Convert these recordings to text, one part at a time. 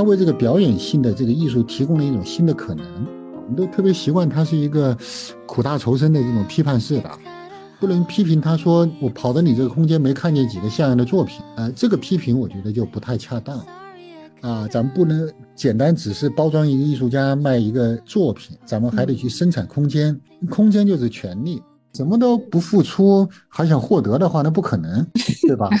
他为这个表演性的这个艺术提供了一种新的可能。我们都特别习惯他是一个苦大仇深的这种批判式的，不能批评他说我跑到你这个空间没看见几个像样的作品，呃，这个批评我觉得就不太恰当。啊，咱们不能简单只是包装一个艺术家卖一个作品，咱们还得去生产空间，空间就是权利，什么都不付出还想获得的话，那不可能，对吧？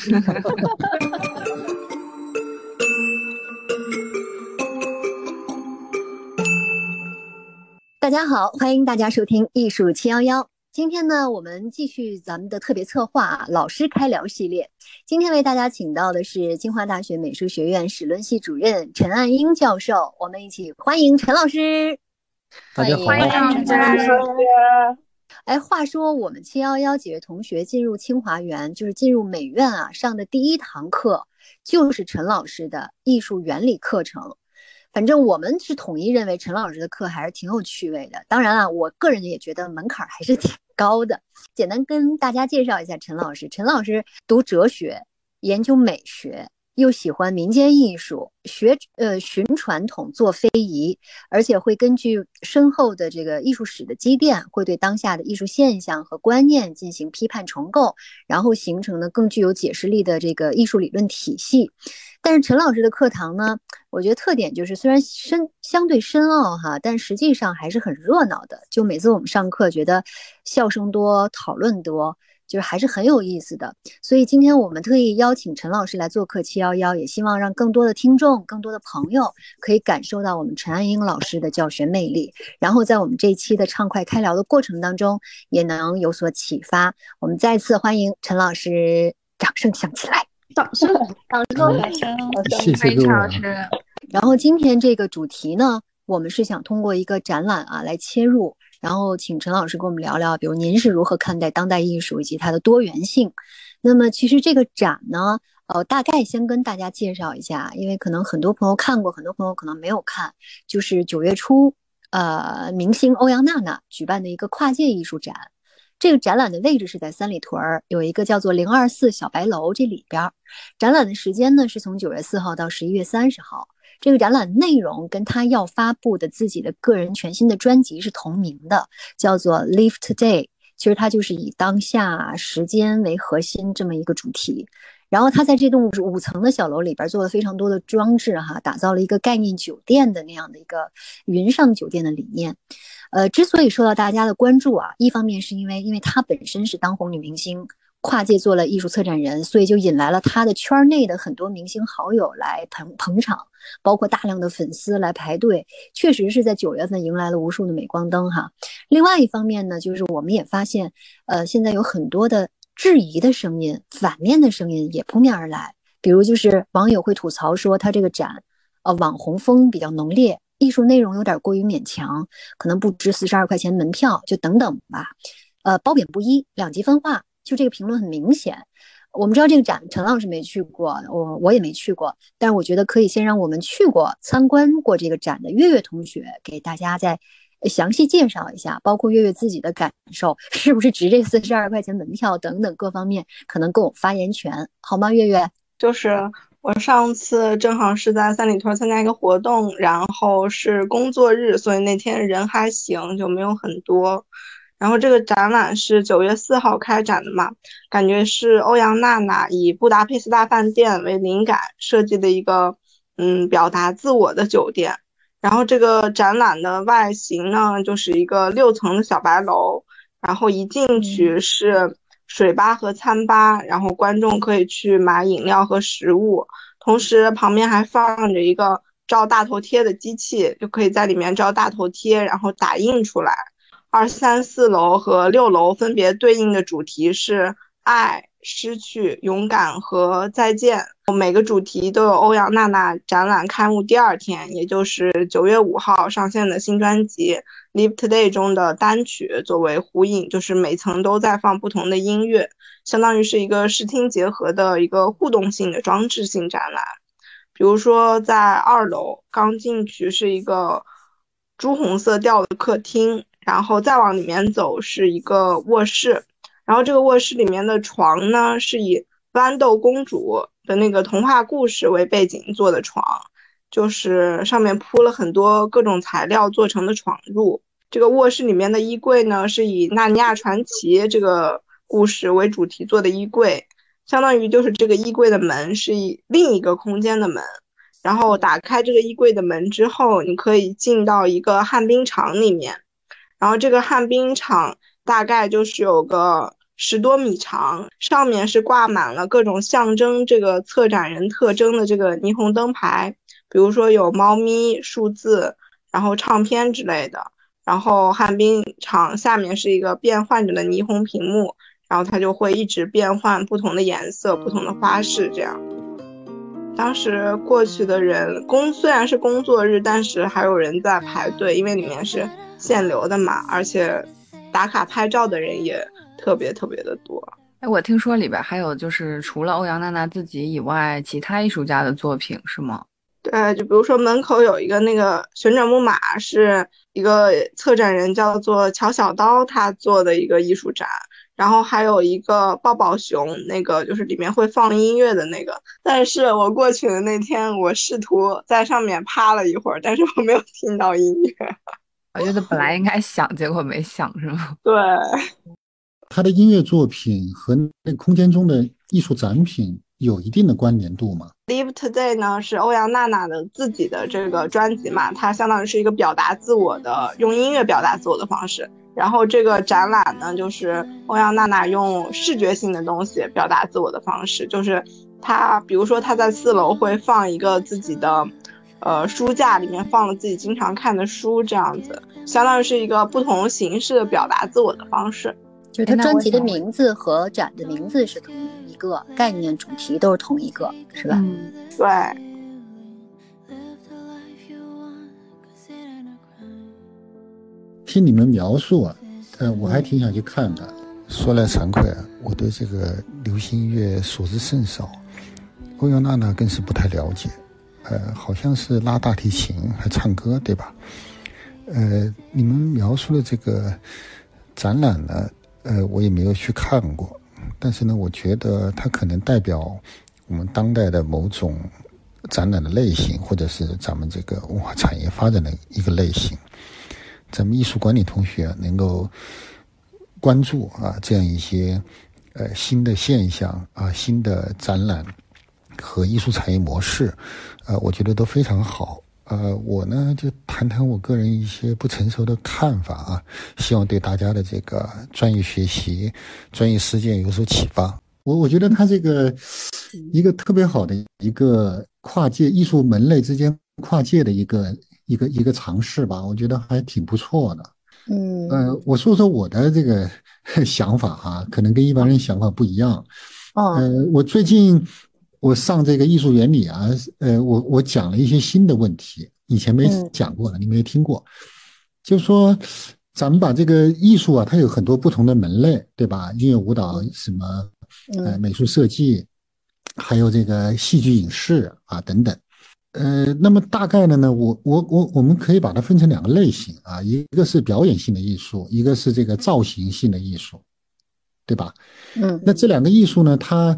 大家好，欢迎大家收听艺术七幺幺。今天呢，我们继续咱们的特别策划啊，老师开聊系列。今天为大家请到的是清华大学美术学院史论系主任陈岸英教授，我们一起欢迎陈老师。大家好，欢迎陈老师。哎，话说我们七幺幺几位同学进入清华园，就是进入美院啊，上的第一堂课就是陈老师的艺术原理课程。反正我们是统一认为陈老师的课还是挺有趣味的。当然了，我个人也觉得门槛还是挺高的。简单跟大家介绍一下陈老师。陈老师读哲学，研究美学。又喜欢民间艺术，学呃寻传统做非遗，而且会根据深厚的这个艺术史的积淀，会对当下的艺术现象和观念进行批判重构，然后形成的更具有解释力的这个艺术理论体系。但是陈老师的课堂呢，我觉得特点就是虽然深相对深奥哈，但实际上还是很热闹的。就每次我们上课，觉得笑声多，讨论多。就是还是很有意思的，所以今天我们特意邀请陈老师来做客七幺幺，也希望让更多的听众、更多的朋友可以感受到我们陈安英老师的教学魅力，然后在我们这一期的畅快开聊的过程当中，也能有所启发。我们再次欢迎陈老师，掌声响起来！掌声，掌声，掌声！谢谢陈老师。然后今天这个主题呢，我们是想通过一个展览啊来切入。然后请陈老师跟我们聊聊，比如您是如何看待当代艺术以及它的多元性。那么其实这个展呢，呃，大概先跟大家介绍一下，因为可能很多朋友看过，很多朋友可能没有看，就是九月初，呃，明星欧阳娜娜举办的一个跨界艺术展。这个展览的位置是在三里屯儿，有一个叫做零二四小白楼这里边儿。展览的时间呢是从九月四号到十一月三十号。这个展览内容跟他要发布的自己的个人全新的专辑是同名的，叫做《Live Today》。其实它就是以当下时间为核心这么一个主题。然后他在这栋五层的小楼里边做了非常多的装置，哈，打造了一个概念酒店的那样的一个云上酒店的理念。呃，之所以受到大家的关注啊，一方面是因为因为她本身是当红女明星。跨界做了艺术策展人，所以就引来了他的圈内的很多明星好友来捧捧场，包括大量的粉丝来排队，确实是在九月份迎来了无数的镁光灯哈。另外一方面呢，就是我们也发现，呃，现在有很多的质疑的声音、反面的声音也扑面而来，比如就是网友会吐槽说他这个展，呃，网红风比较浓烈，艺术内容有点过于勉强，可能不值四十二块钱门票，就等等吧，呃，褒贬不一，两极分化。就这个评论很明显，我们知道这个展陈老师没去过，我我也没去过，但是我觉得可以先让我们去过参观过这个展的月月同学给大家再详细介绍一下，包括月月自己的感受，是不是值这四十二块钱门票等等各方面，可能更有发言权，好吗？月月，就是我上次正好是在三里屯参加一个活动，然后是工作日，所以那天人还行，就没有很多。然后这个展览是九月四号开展的嘛，感觉是欧阳娜娜以布达佩斯大饭店为灵感设计的一个，嗯，表达自我的酒店。然后这个展览的外形呢，就是一个六层的小白楼，然后一进去是水吧和餐吧，然后观众可以去买饮料和食物，同时旁边还放着一个照大头贴的机器，就可以在里面照大头贴，然后打印出来。二三四楼和六楼分别对应的主题是爱、失去、勇敢和再见。每个主题都有欧阳娜娜展览开幕第二天，也就是九月五号上线的新专辑《Live Today》中的单曲作为呼应，就是每层都在放不同的音乐，相当于是一个视听结合的一个互动性的装置性展览。比如说，在二楼刚进去是一个朱红色调的客厅。然后再往里面走是一个卧室，然后这个卧室里面的床呢是以豌豆公主的那个童话故事为背景做的床，就是上面铺了很多各种材料做成的床褥。这个卧室里面的衣柜呢，是以《纳尼亚传奇》这个故事为主题做的衣柜，相当于就是这个衣柜的门是以另一个空间的门。然后打开这个衣柜的门之后，你可以进到一个旱冰场里面。然后这个旱冰场大概就是有个十多米长，上面是挂满了各种象征这个策展人特征的这个霓虹灯牌，比如说有猫咪、数字，然后唱片之类的。然后旱冰场下面是一个变换着的霓虹屏幕，然后它就会一直变换不同的颜色、不同的花式这样。当时过去的人工虽然是工作日，但是还有人在排队，因为里面是限流的嘛，而且打卡拍照的人也特别特别的多。哎，我听说里边还有就是除了欧阳娜娜自己以外，其他艺术家的作品是吗？对，就比如说门口有一个那个旋转木马，是一个策展人叫做乔小刀他做的一个艺术展。然后还有一个抱抱熊，那个就是里面会放音乐的那个。但是我过去的那天，我试图在上面趴了一会儿，但是我没有听到音乐。我觉得本来应该想，结果没想，是吗？对。他的音乐作品和那空间中的艺术展品有一定的关联度吗？Live Today 呢是欧阳娜娜的自己的这个专辑嘛，它相当于是一个表达自我的，用音乐表达自我的方式。然后这个展览呢，就是欧阳娜娜用视觉性的东西表达自我的方式，就是她，比如说她在四楼会放一个自己的，呃，书架里面放了自己经常看的书，这样子，相当于是一个不同形式的表达自我的方式。就是他专辑的名字和展的名字是同一个概念，主题都是同一个，是吧？嗯，对。听你们描述啊，呃，我还挺想去看的。说来惭愧啊，我对这个流行音乐所知甚少，欧阳娜娜更是不太了解。呃，好像是拉大提琴还唱歌，对吧？呃，你们描述的这个展览呢，呃，我也没有去看过，但是呢，我觉得它可能代表我们当代的某种展览的类型，或者是咱们这个文化产业发展的一个类型。咱们艺术管理同学能够关注啊这样一些呃新的现象啊新的展览和艺术产业模式，呃，我觉得都非常好。呃，我呢就谈谈我个人一些不成熟的看法啊，希望对大家的这个专业学习、专业实践有所启发。我我觉得他这个一个特别好的一个跨界艺术门类之间跨界的一个。一个一个尝试吧，我觉得还挺不错的。嗯，呃，我说说我的这个 想法哈，可能跟一般人想法不一样。哦，呃，我最近我上这个艺术原理啊，呃，我我讲了一些新的问题，以前没讲过的，你没听过。就说咱们把这个艺术啊，它有很多不同的门类，对吧？音乐、舞蹈什么，呃，美术设计，还有这个戏剧、影视啊等等。呃，那么大概的呢，我我我我们可以把它分成两个类型啊，一个是表演性的艺术，一个是这个造型性的艺术，对吧？嗯，那这两个艺术呢，它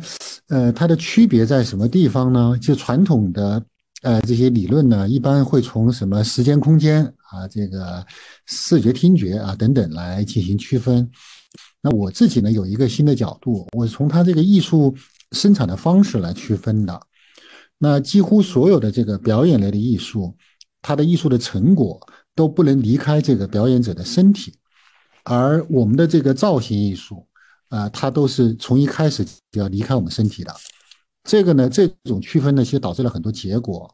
呃它的区别在什么地方呢？就传统的呃这些理论呢，一般会从什么时间空间啊，这个视觉听觉啊等等来进行区分。那我自己呢有一个新的角度，我从它这个艺术生产的方式来区分的。那几乎所有的这个表演类的艺术，它的艺术的成果都不能离开这个表演者的身体，而我们的这个造型艺术，啊，它都是从一开始就要离开我们身体的。这个呢，这种区分呢，其实导致了很多结果。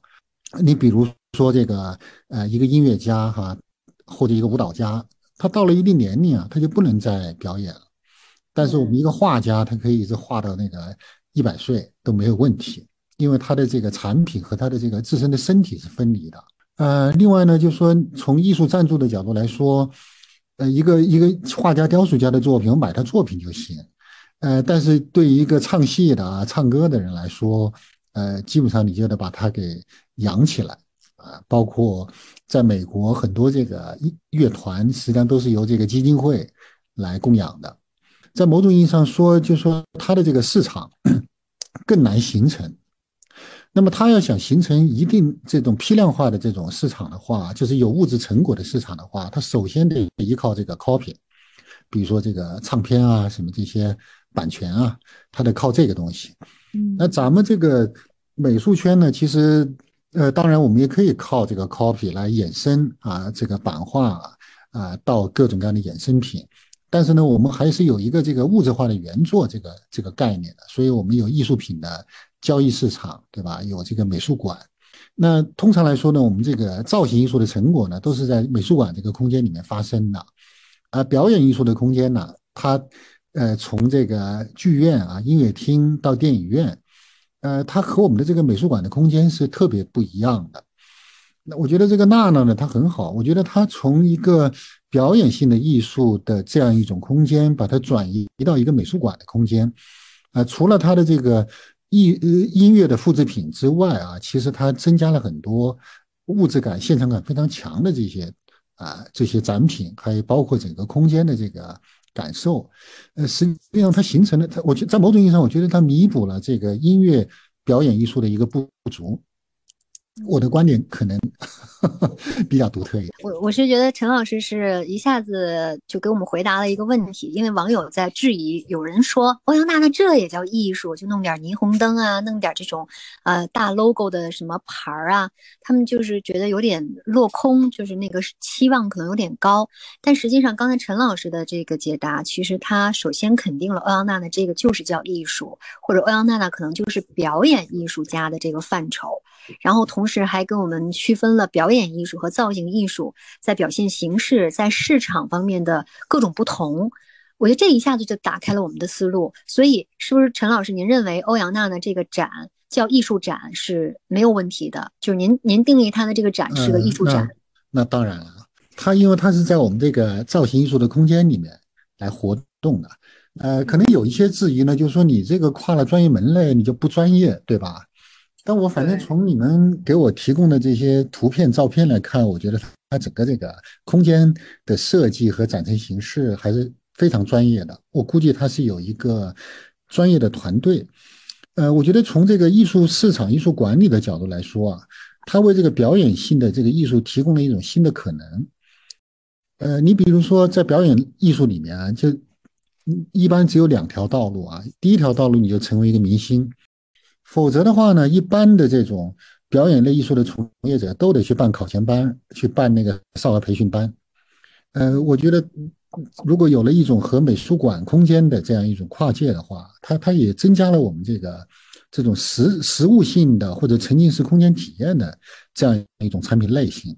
你比如说这个，呃，一个音乐家哈，或者一个舞蹈家，他到了一定年龄啊，他就不能再表演了。但是我们一个画家，他可以一直画到那个一百岁都没有问题。因为他的这个产品和他的这个自身的身体是分离的。呃，另外呢，就是说从艺术赞助的角度来说，呃，一个一个画家、雕塑家的作品，我买他作品就行。呃，但是对于一个唱戏的啊、唱歌的人来说，呃，基本上你就得把他给养起来啊。包括在美国，很多这个乐团实际上都是由这个基金会来供养的。在某种意义上说，就说他的这个市场 更难形成。那么他要想形成一定这种批量化的这种市场的话，就是有物质成果的市场的话，他首先得依靠这个 copy，比如说这个唱片啊，什么这些版权啊，他得靠这个东西。嗯，那咱们这个美术圈呢，其实呃，当然我们也可以靠这个 copy 来衍生啊，这个版画啊，到各种各样的衍生品。但是呢，我们还是有一个这个物质化的原作这个这个概念的，所以我们有艺术品的交易市场，对吧？有这个美术馆。那通常来说呢，我们这个造型艺术的成果呢，都是在美术馆这个空间里面发生的。啊表演艺术的空间呢，它呃从这个剧院啊、音乐厅到电影院，呃，它和我们的这个美术馆的空间是特别不一样的。那我觉得这个娜娜呢，她很好。我觉得她从一个表演性的艺术的这样一种空间，把它转移到一个美术馆的空间，啊，除了她的这个音呃音乐的复制品之外啊，其实它增加了很多物质感、现场感非常强的这些啊这些展品，还包括整个空间的这个感受。呃，实际上它形成了它，我觉得在某种意义上，我觉得它弥补了这个音乐表演艺术的一个不足。我的观点可能 比较独特一点。我我是觉得陈老师是一下子就给我们回答了一个问题，因为网友在质疑，有人说欧阳娜娜这也叫艺术，就弄点霓虹灯啊，弄点这种呃大 logo 的什么牌儿啊，他们就是觉得有点落空，就是那个期望可能有点高。但实际上，刚才陈老师的这个解答，其实他首先肯定了欧阳娜娜这个就是叫艺术，或者欧阳娜娜可能就是表演艺术家的这个范畴。然后同时还跟我们区分了表演艺术和造型艺术在表现形式、在市场方面的各种不同。我觉得这一下子就打开了我们的思路。所以，是不是陈老师，您认为欧阳娜娜这个展叫艺术展是没有问题的？就是您您定义它的这个展是个艺术展？那当然了，它因为它是在我们这个造型艺术的空间里面来活动的。呃，可能有一些质疑呢，就是说你这个跨了专业门类，你就不专业，对吧？但我反正从你们给我提供的这些图片、照片来看，我觉得它整个这个空间的设计和展陈形式还是非常专业的。我估计它是有一个专业的团队。呃，我觉得从这个艺术市场、艺术管理的角度来说啊，它为这个表演性的这个艺术提供了一种新的可能。呃，你比如说在表演艺术里面啊，就一般只有两条道路啊。第一条道路，你就成为一个明星。否则的话呢，一般的这种表演类艺术的从业者都得去办考前班，去办那个少儿培训班。呃，我觉得如果有了一种和美术馆空间的这样一种跨界的话，它它也增加了我们这个这种实实物性的或者沉浸式空间体验的这样一种产品类型。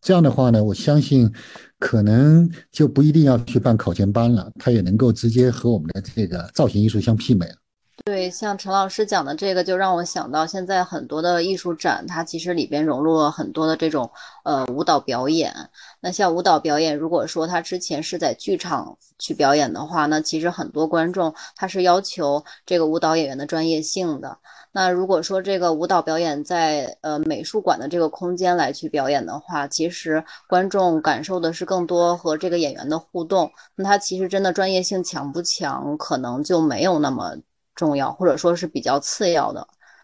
这样的话呢，我相信可能就不一定要去办考前班了，它也能够直接和我们的这个造型艺术相媲美了。对，像陈老师讲的这个，就让我想到现在很多的艺术展，它其实里边融入了很多的这种呃舞蹈表演。那像舞蹈表演，如果说他之前是在剧场去表演的话，那其实很多观众他是要求这个舞蹈演员的专业性的。那如果说这个舞蹈表演在呃美术馆的这个空间来去表演的话，其实观众感受的是更多和这个演员的互动。那他其实真的专业性强不强，可能就没有那么。重要或者说是比较次要的，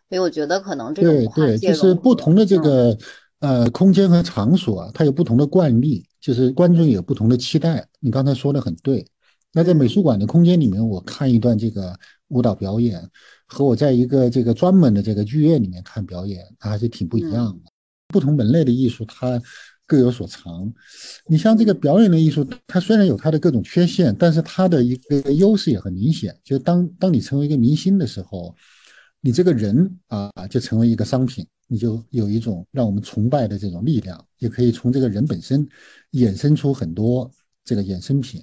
所以我觉得可能这种对对，就是不同的这个呃空间和场所啊，它有不同的惯例，就是观众有不同的期待。你刚才说的很对。那在美术馆的空间里面，我看一段这个舞蹈表演，和我在一个这个专门的这个剧院里面看表演，它还是挺不一样的。不同门类的艺术，它。各有所长，你像这个表演的艺术，它虽然有它的各种缺陷，但是它的一个优势也很明显。就当当你成为一个明星的时候，你这个人啊，就成为一个商品，你就有一种让我们崇拜的这种力量，也可以从这个人本身衍生出很多这个衍生品。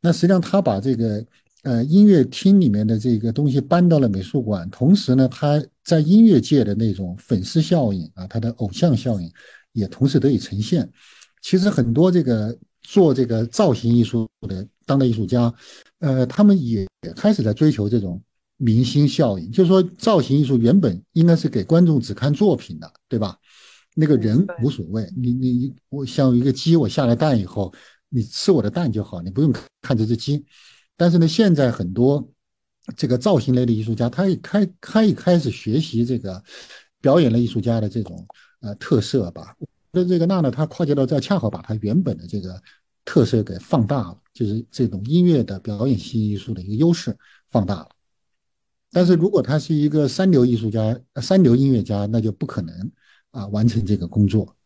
那实际上，他把这个呃音乐厅里面的这个东西搬到了美术馆，同时呢，他在音乐界的那种粉丝效应啊，他的偶像效应。也同时得以呈现。其实很多这个做这个造型艺术的当代艺术家，呃，他们也开始在追求这种明星效应。就是说，造型艺术原本应该是给观众只看作品的，对吧？那个人无所谓，你你你，我像一个鸡，我下了蛋以后，你吃我的蛋就好，你不用看这只鸡。但是呢，现在很多这个造型类的艺术家，他也开开一开始学习这个。表演类艺术家的这种呃特色吧。那这个娜娜她跨界到这，恰好把她原本的这个特色给放大了，就是这种音乐的表演性艺术的一个优势放大了。但是如果他是一个三流艺术家、三流音乐家，那就不可能啊完成这个工作。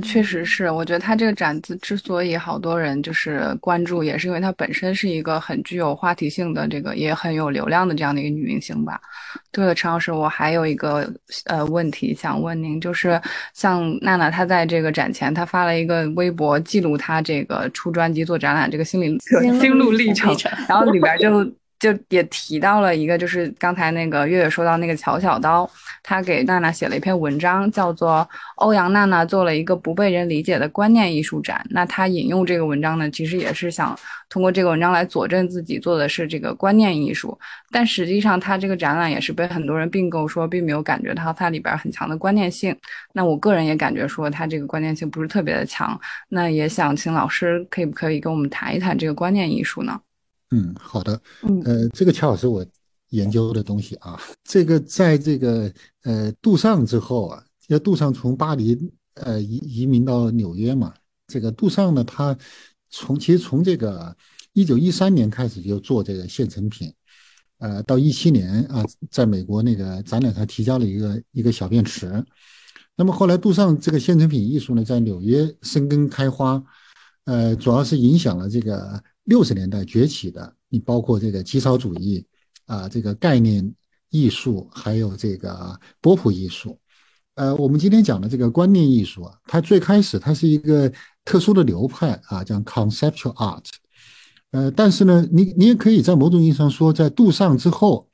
确实是，我觉得他这个展子之所以好多人就是关注，也是因为它本身是一个很具有话题性的，这个也很有流量的这样的一个女明星吧。对了，陈老师，我还有一个呃问题想问您，就是像娜娜，她在这个展前，她发了一个微博记录她这个出专辑、做展览这个心理心路历程，然后里边就。就也提到了一个，就是刚才那个月月说到那个乔小刀，他给娜娜写了一篇文章，叫做《欧阳娜娜做了一个不被人理解的观念艺术展》。那他引用这个文章呢，其实也是想通过这个文章来佐证自己做的是这个观念艺术。但实际上，他这个展览也是被很多人并购，说并没有感觉到它里边很强的观念性。那我个人也感觉说，他这个观念性不是特别的强。那也想请老师可不可以跟我们谈一谈这个观念艺术呢？嗯，好的，呃，这个恰好是我研究的东西啊。这个在这个呃杜尚之后啊，要杜尚从巴黎呃移移民到纽约嘛。这个杜尚呢，他从其实从这个一九一三年开始就做这个现成品，呃，到一七年啊，在美国那个展览上提交了一个一个小便池。那么后来杜尚这个现成品艺术呢，在纽约生根开花，呃，主要是影响了这个。六十年代崛起的，你包括这个极少主义啊，这个概念艺术，还有这个波普艺术。呃，我们今天讲的这个观念艺术啊，它最开始它是一个特殊的流派啊，叫 conceptual art。呃，但是呢，你你也可以在某种意义上说，在杜尚之后，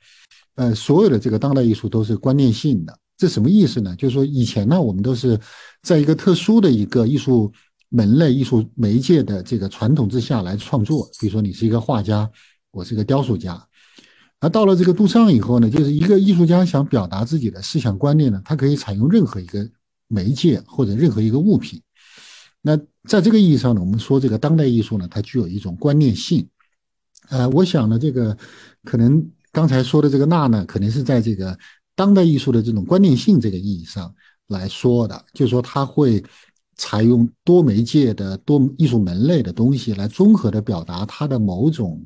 呃，所有的这个当代艺术都是观念性的。这什么意思呢？就是说以前呢，我们都是在一个特殊的一个艺术。门类艺术媒介的这个传统之下来创作，比如说你是一个画家，我是一个雕塑家，而到了这个杜尚以后呢，就是一个艺术家想表达自己的思想观念呢，他可以采用任何一个媒介或者任何一个物品。那在这个意义上呢，我们说这个当代艺术呢，它具有一种观念性。呃，我想呢，这个可能刚才说的这个娜呢，可能是在这个当代艺术的这种观念性这个意义上来说的，就是说他会。采用多媒介的多艺术门类的东西来综合的表达他的某种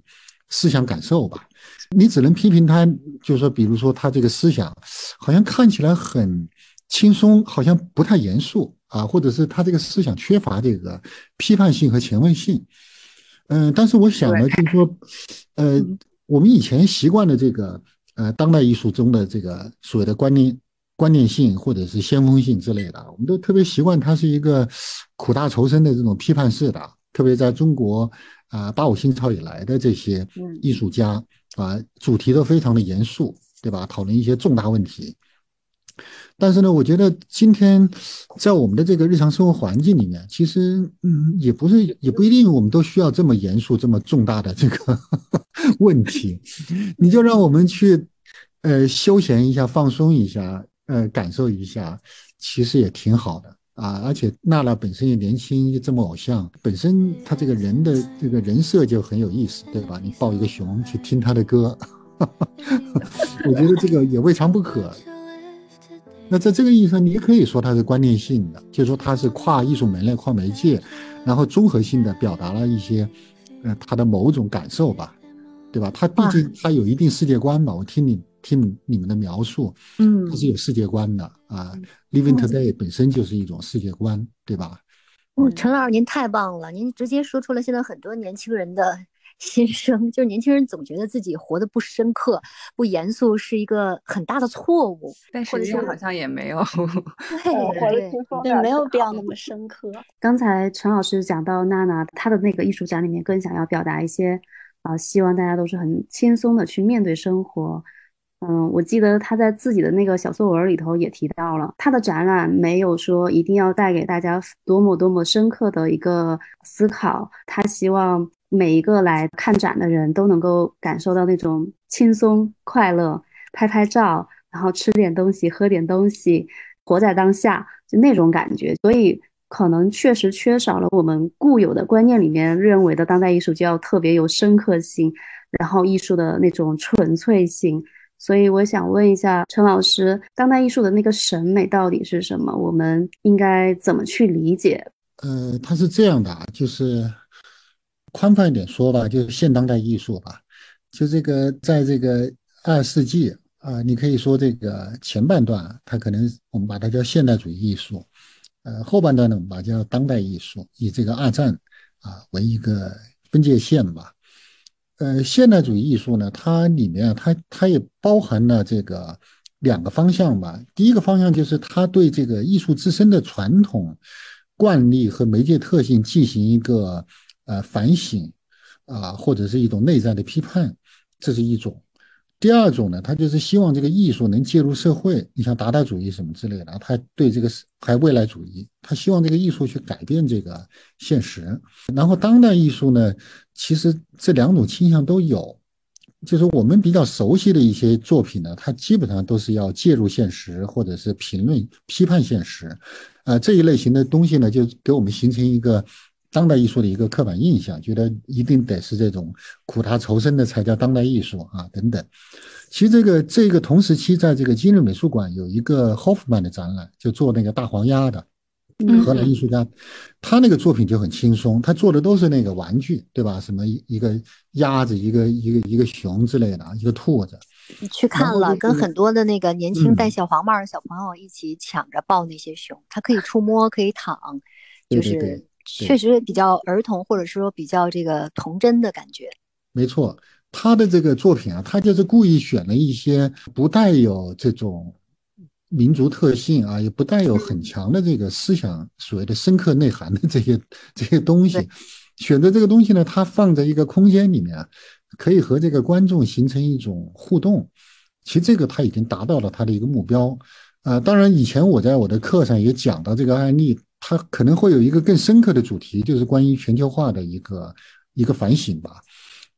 思想感受吧。你只能批评他，就是说，比如说他这个思想好像看起来很轻松，好像不太严肃啊，或者是他这个思想缺乏这个批判性和前卫性。嗯，但是我想呢，就是说，呃，我们以前习惯的这个呃当代艺术中的这个所谓的观念。观念性或者是先锋性之类的，我们都特别习惯它是一个苦大仇深的这种批判式的。特别在中国啊，八五新潮以来的这些艺术家啊，主题都非常的严肃，对吧？讨论一些重大问题。但是呢，我觉得今天在我们的这个日常生活环境里面，其实嗯，也不是也不一定我们都需要这么严肃、这么重大的这个 问题。你就让我们去呃休闲一下、放松一下。呃，感受一下，其实也挺好的啊。而且娜娜本身也年轻，又这么偶像，本身她这个人的这个人设就很有意思，对吧？你抱一个熊去听她的歌，我觉得这个也未尝不可。那在这个意义上，你也可以说它是观念性的，就是说它是跨艺术门类、跨媒介，然后综合性的表达了一些呃他的某种感受吧，对吧？他毕竟他有一定世界观嘛。我听你。听你们的描述，嗯，它是有世界观的啊。Living today 本身就是一种世界观，对吧？嗯，陈老师您太棒了，您直接说出了现在很多年轻人的心声，就是年轻人总觉得自己活得不深刻、不严肃是一个很大的错误，但实际上好像也没有，对对，没有必要那么深刻。刚才陈老师讲到娜娜，她的那个艺术展里面更想要表达一些啊，希望大家都是很轻松的去面对生活。嗯，我记得他在自己的那个小作文里头也提到了，他的展览没有说一定要带给大家多么多么深刻的一个思考，他希望每一个来看展的人都能够感受到那种轻松快乐，拍拍照，然后吃点东西，喝点东西，活在当下，就那种感觉。所以可能确实缺少了我们固有的观念里面认为的当代艺术就要特别有深刻性，然后艺术的那种纯粹性。所以我想问一下陈老师，当代艺术的那个审美到底是什么？我们应该怎么去理解？呃，它是这样的啊，就是宽泛一点说吧，就是现当代艺术吧。就这个，在这个二世纪啊，你可以说这个前半段，它可能我们把它叫现代主义艺术，呃，后半段呢，我们把它叫当代艺术，以这个二战啊为一个分界线吧。呃，现代主义艺术呢，它里面它它也包含了这个两个方向吧。第一个方向就是它对这个艺术自身的传统惯例和媒介特性进行一个呃反省啊，或者是一种内在的批判。这是一种，第二种呢，他就是希望这个艺术能介入社会。你像达达主义什么之类的，他对这个还未来主义，他希望这个艺术去改变这个现实。然后当代艺术呢，其实这两种倾向都有，就是我们比较熟悉的一些作品呢，它基本上都是要介入现实或者是评论批判现实，呃，这一类型的东西呢，就给我们形成一个。当代艺术的一个刻板印象，觉得一定得是这种苦大仇深的才叫当代艺术啊，等等。其实这个这个同时期，在这个今日美术馆有一个 Hoffman 的展览，就做那个大黄鸭的荷兰艺术家，他那个作品就很轻松，他做的都是那个玩具，对吧？什么一个鸭子，一个一个一个熊之类的，一个兔子。你去看了，跟很多的那个年轻戴小黄帽的小朋友一起抢着抱那些熊，他可以触摸，可以躺，就是。确实比较儿童，或者说比较这个童真的感觉。没错，他的这个作品啊，他就是故意选了一些不带有这种民族特性啊，也不带有很强的这个思想所谓的深刻内涵的这些这些东西。选择这个东西呢，它放在一个空间里面，可以和这个观众形成一种互动。其实这个他已经达到了他的一个目标。呃，当然以前我在我的课上也讲到这个案例。它可能会有一个更深刻的主题，就是关于全球化的一个一个反省吧。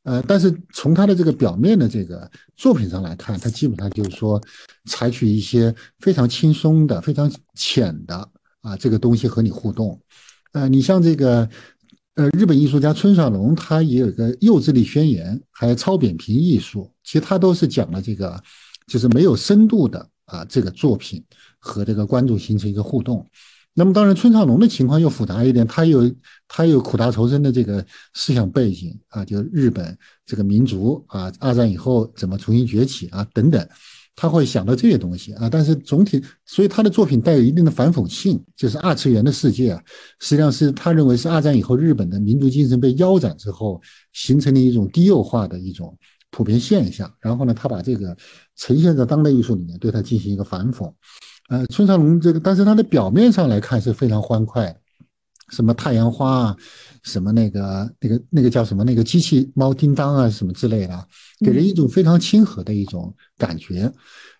呃，但是从它的这个表面的这个作品上来看，它基本上就是说，采取一些非常轻松的、非常浅的啊这个东西和你互动。呃，你像这个呃日本艺术家村上隆，他也有个幼稚力宣言，还有超扁平艺术，其实他都是讲了这个，就是没有深度的啊这个作品和这个观众形成一个互动。那么当然，村上隆的情况又复杂一点，他有他有苦大仇深的这个思想背景啊，就日本这个民族啊，二战以后怎么重新崛起啊等等，他会想到这些东西啊。但是总体，所以他的作品带有一定的反讽性，就是二次元的世界，实际上是他认为是二战以后日本的民族精神被腰斩之后形成的一种低幼化的一种普遍现象。然后呢，他把这个呈现在当代艺术里面，对他进行一个反讽。呃，村上隆这个，但是他的表面上来看是非常欢快，什么太阳花啊，什么那个那个那个叫什么那个机器猫叮当啊，什么之类的，给人一种非常亲和的一种感觉。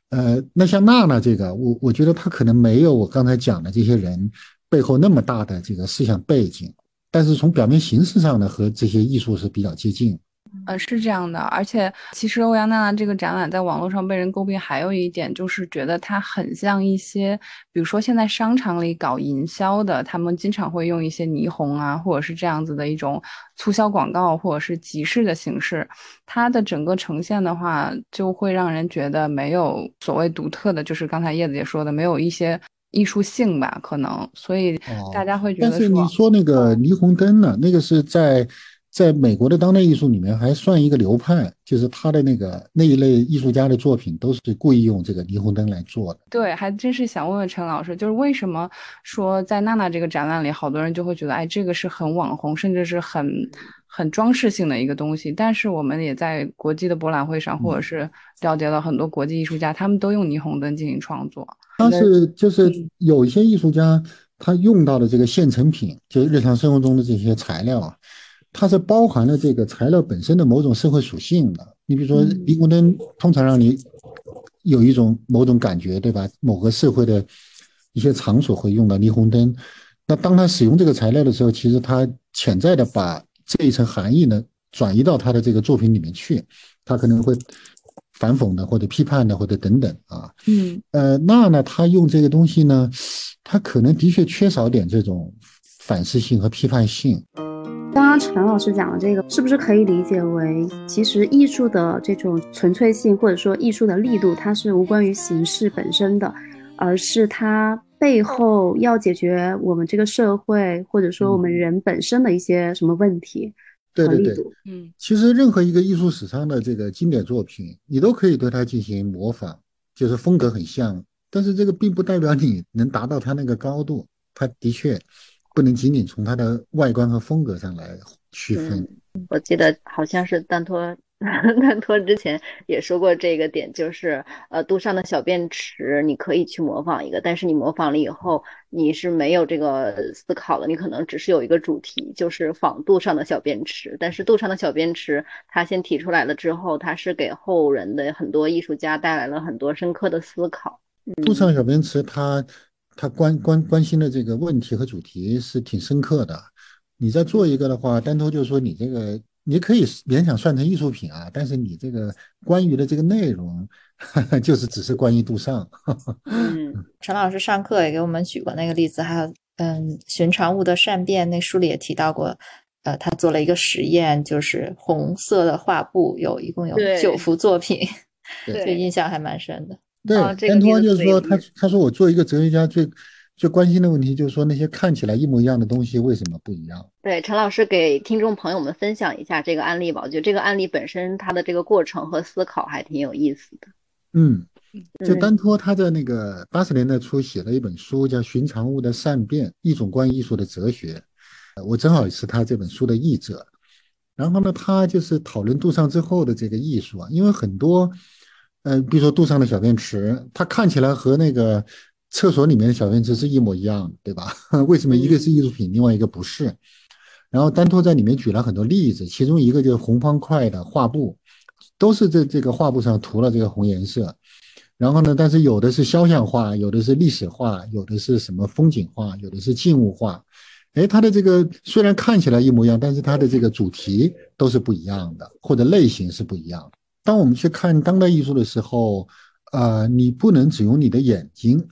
呃，那像娜娜这个，我我觉得她可能没有我刚才讲的这些人背后那么大的这个思想背景，但是从表面形式上呢，和这些艺术是比较接近。呃，是这样的，而且其实欧阳娜娜这个展览在网络上被人诟病，还有一点就是觉得它很像一些，比如说现在商场里搞营销的，他们经常会用一些霓虹啊，或者是这样子的一种促销广告，或者是集市的形式，它的整个呈现的话，就会让人觉得没有所谓独特的，就是刚才叶子姐说的，没有一些艺术性吧，可能，所以大家会觉得。但是你说那个霓虹灯呢？那个是在。在美国的当代艺术里面，还算一个流派，就是他的那个那一类艺术家的作品，都是故意用这个霓虹灯来做的。对，还真是想问问陈老师，就是为什么说在娜娜这个展览里，好多人就会觉得，哎，这个是很网红，甚至是很很装饰性的一个东西。但是我们也在国际的博览会上，或者是了解了很多国际艺术家，他们都用霓虹灯进行创作。但是就是有一些艺术家，他用到的这个现成品，就日常生活中的这些材料啊。它是包含了这个材料本身的某种社会属性的。你比如说，霓虹灯通常让你有一种某种感觉，对吧？某个社会的一些场所会用到霓虹灯。那当他使用这个材料的时候，其实他潜在的把这一层含义呢转移到他的这个作品里面去。他可能会反讽的，或者批判的，或者等等啊。嗯。呃，那呢，他用这个东西呢，他可能的确缺少点这种反思性和批判性。刚刚陈老师讲的这个，是不是可以理解为，其实艺术的这种纯粹性，或者说艺术的力度，它是无关于形式本身的，而是它背后要解决我们这个社会，或者说我们人本身的一些什么问题？对对对，嗯，其实任何一个艺术史上的这个经典作品，你都可以对它进行模仿，就是风格很像，但是这个并不代表你能达到它那个高度。它的确不能仅仅从它的外观和风格上来区分。我记得好像是丹托。丹托之前也说过这个点，就是呃，杜尚的小便池，你可以去模仿一个，但是你模仿了以后，你是没有这个思考的，你可能只是有一个主题，就是仿杜尚的小便池。但是杜尚的小便池，他先提出来了之后，他是给后人的很多艺术家带来了很多深刻的思考。杜尚小便池，他他关关关心的这个问题和主题是挺深刻的。你再做一个的话，丹托就说你这个。你可以勉强算成艺术品啊，但是你这个关于的这个内容，就是只是关于杜尚。嗯，陈老师上课也给我们举过那个例子，还有嗯，寻常物的善变那书里也提到过，呃，他做了一个实验，就是红色的画布有一共有九幅作品，对，印象还蛮深的。对，安托就是说他他说我做一个哲学家最。最关心的问题就是说，那些看起来一模一样的东西为什么不一样？对，陈老师给听众朋友们分享一下这个案例吧。我觉得这个案例本身它的这个过程和思考还挺有意思的。嗯，就丹托他在那个八十年代初写了一本书，叫《寻常物的善变：一种关于艺术的哲学》。我正好是他这本书的译者。然后呢，他就是讨论杜尚之后的这个艺术啊，因为很多，呃，比如说杜尚的小便池，它看起来和那个。厕所里面的小便池是一模一样的，对吧？为什么一个是艺术品，另外一个不是？然后丹托在里面举了很多例子，其中一个就是红方块的画布，都是在这个画布上涂了这个红颜色。然后呢，但是有的是肖像画，有的是历史画，有的是什么风景画，有的是静物画。哎，它的这个虽然看起来一模一样，但是它的这个主题都是不一样的，或者类型是不一样的。当我们去看当代艺术的时候，呃，你不能只用你的眼睛。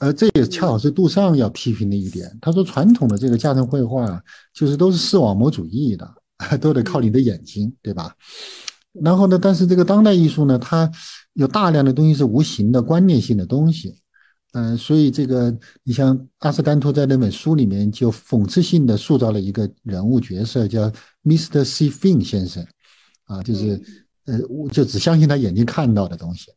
呃，这也恰好是杜尚要批评的一点。他说，传统的这个架层绘画就是都是视网膜主义的，都得靠你的眼睛，对吧？然后呢，但是这个当代艺术呢，它有大量的东西是无形的、观念性的东西。嗯，所以这个你像阿斯丹托在那本书里面就讽刺性的塑造了一个人物角色，叫 Mr. C. Fin 先生，啊，就是。呃，我就只相信他眼睛看到的东西。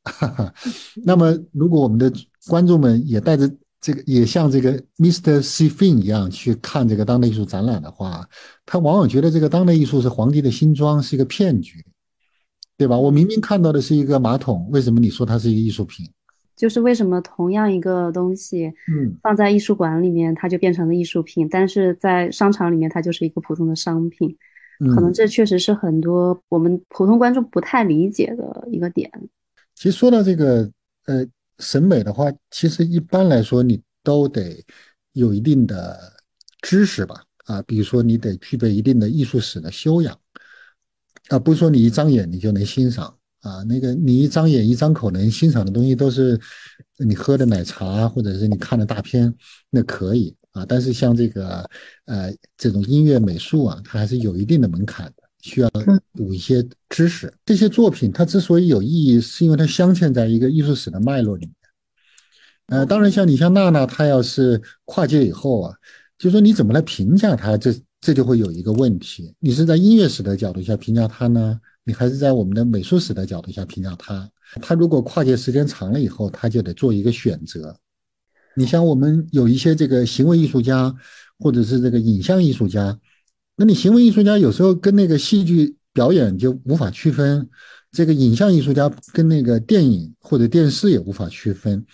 那么，如果我们的观众们也带着这个，也像这个 Mr. C. Fin 一样去看这个当代艺术展览的话，他往往觉得这个当代艺术是皇帝的新装，是一个骗局，对吧？我明明看到的是一个马桶，为什么你说它是一个艺术品？就是为什么同样一个东西，嗯，放在艺术馆里面它就变成了艺术品，但是在商场里面它就是一个普通的商品。可能这确实是很多我们普通观众不太理解的一个点。其实说到这个呃审美的话，其实一般来说你都得有一定的知识吧啊，比如说你得具备一定的艺术史的修养啊，不是说你一张眼你就能欣赏啊，那个你一张眼一张口能欣赏的东西都是你喝的奶茶或者是你看的大片，那可以。啊，但是像这个，呃，这种音乐美术啊，它还是有一定的门槛的，需要补一些知识。这些作品它之所以有意义，是因为它镶嵌在一个艺术史的脉络里面。呃，当然，像你像娜娜，她要是跨界以后啊，就说你怎么来评价她，这这就会有一个问题：你是在音乐史的角度下评价她呢，你还是在我们的美术史的角度下评价她？她如果跨界时间长了以后，她就得做一个选择。你像我们有一些这个行为艺术家，或者是这个影像艺术家，那你行为艺术家有时候跟那个戏剧表演就无法区分，这个影像艺术家跟那个电影或者电视也无法区分，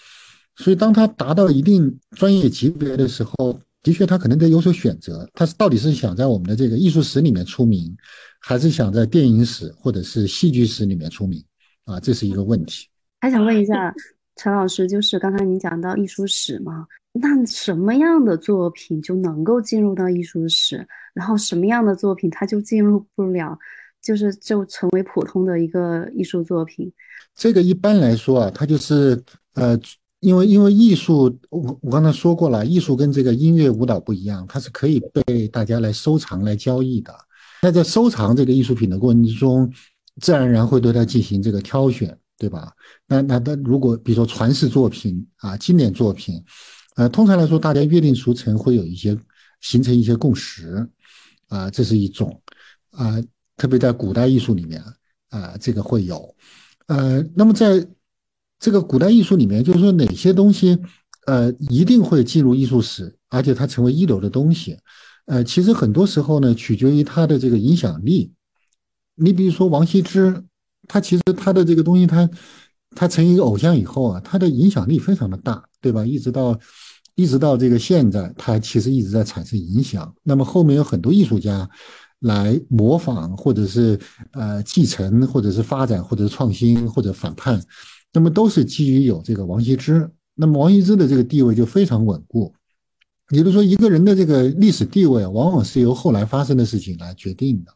所以当他达到一定专业级别的时候，的确他可能得有所选择，他是到底是想在我们的这个艺术史里面出名，还是想在电影史或者是戏剧史里面出名啊？这是一个问题。还想问一下。陈老师，就是刚才您讲到艺术史嘛，那什么样的作品就能够进入到艺术史，然后什么样的作品它就进入不了，就是就成为普通的一个艺术作品。这个一般来说啊，它就是呃因为因为艺术，我我刚才说过了，艺术跟这个音乐舞蹈不一样，它是可以被大家来收藏来交易的。那在收藏这个艺术品的过程之中，自然而然会对它进行这个挑选，对吧？那那那如果比如说传世作品啊，经典作品，呃，通常来说大家约定俗成会有一些形成一些共识，啊，这是一种，啊，特别在古代艺术里面啊，这个会有，呃，那么在。这个古代艺术里面，就是说哪些东西，呃，一定会进入艺术史，而且它成为一流的东西，呃，其实很多时候呢，取决于它的这个影响力。你比如说王羲之，他其实他的这个东西，他他成一个偶像以后啊，他的影响力非常的大，对吧？一直到一直到这个现在，他其实一直在产生影响。那么后面有很多艺术家来模仿，或者是呃继承，或者是发展，或者创新，或者反叛。那么都是基于有这个王羲之，那么王羲之的这个地位就非常稳固。也就是说，一个人的这个历史地位，往往是由后来发生的事情来决定的。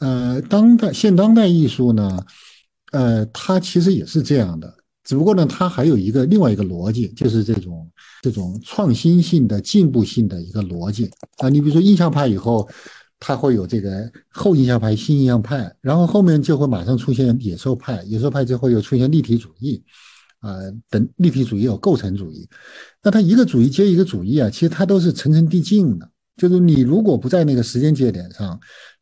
呃，当代现当代艺术呢，呃，它其实也是这样的，只不过呢，它还有一个另外一个逻辑，就是这种这种创新性的、进步性的一个逻辑啊。你比如说印象派以后。它会有这个后印象派、新印象派，然后后面就会马上出现野兽派，野兽派之后又出现立体主义，啊，等立体主义有构成主义，那它一个主义接一个主义啊，其实它都是层层递进的。就是你如果不在那个时间节点上